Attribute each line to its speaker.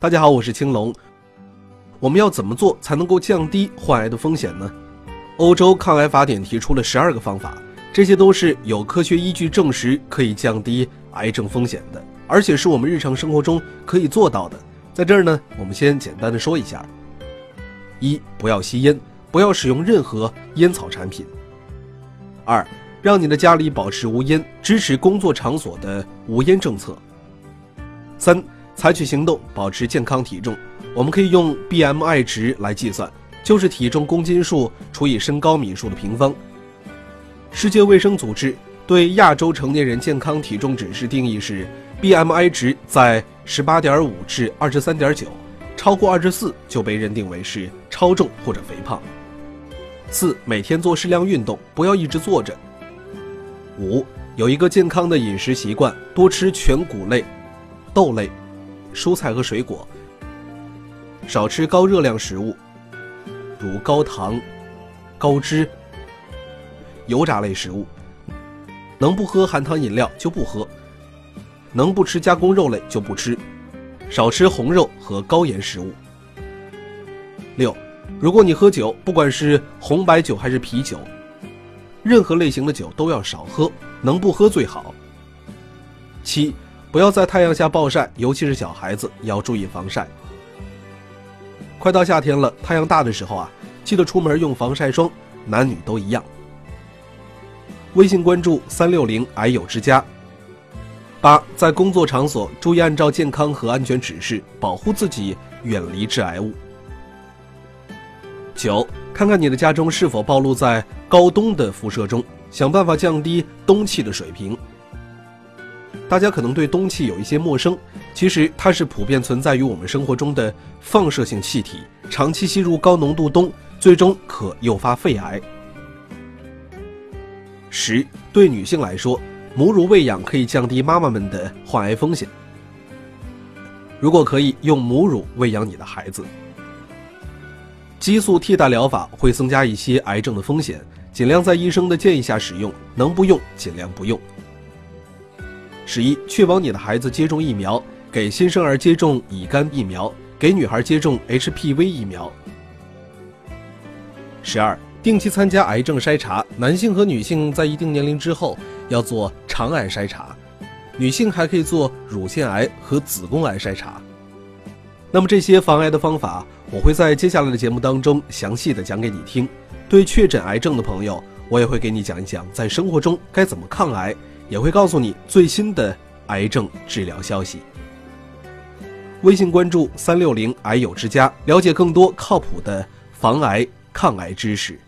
Speaker 1: 大家好，我是青龙。我们要怎么做才能够降低患癌的风险呢？欧洲抗癌法典提出了十二个方法，这些都是有科学依据证实可以降低癌症风险的，而且是我们日常生活中可以做到的。在这儿呢，我们先简单的说一下：一、不要吸烟，不要使用任何烟草产品；二、让你的家里保持无烟，支持工作场所的无烟政策；三。采取行动，保持健康体重。我们可以用 BMI 值来计算，就是体重公斤数除以身高米数的平方。世界卫生组织对亚洲成年人健康体重指示定义是：BMI 值在18.5至23.9，超过24就被认定为是超重或者肥胖。四、每天做适量运动，不要一直坐着。五、有一个健康的饮食习惯，多吃全谷类、豆类。蔬菜和水果，少吃高热量食物，如高糖、高脂、油炸类食物。能不喝含糖饮料就不喝，能不吃加工肉类就不吃，少吃红肉和高盐食物。六，如果你喝酒，不管是红白酒还是啤酒，任何类型的酒都要少喝，能不喝最好。七。不要在太阳下暴晒，尤其是小孩子要注意防晒。快到夏天了，太阳大的时候啊，记得出门用防晒霜，男女都一样。微信关注三六零癌友之家。八，在工作场所注意按照健康和安全指示，保护自己，远离致癌物。九，看看你的家中是否暴露在高氡的辐射中，想办法降低氡气的水平。大家可能对氡气有一些陌生，其实它是普遍存在于我们生活中的放射性气体，长期吸入高浓度氡，最终可诱发肺癌。十，对女性来说，母乳喂养可以降低妈妈们的患癌风险。如果可以用母乳喂养你的孩子，激素替代疗法会增加一些癌症的风险，尽量在医生的建议下使用，能不用尽量不用。十一，确保你的孩子接种疫苗，给新生儿接种乙肝疫苗，给女孩接种 HPV 疫苗。十二，定期参加癌症筛查，男性和女性在一定年龄之后要做肠癌筛查，女性还可以做乳腺癌和子宫癌筛查。那么这些防癌的方法，我会在接下来的节目当中详细的讲给你听。对确诊癌症的朋友，我也会给你讲一讲在生活中该怎么抗癌。也会告诉你最新的癌症治疗消息。微信关注三六零癌友之家，了解更多靠谱的防癌抗癌知识。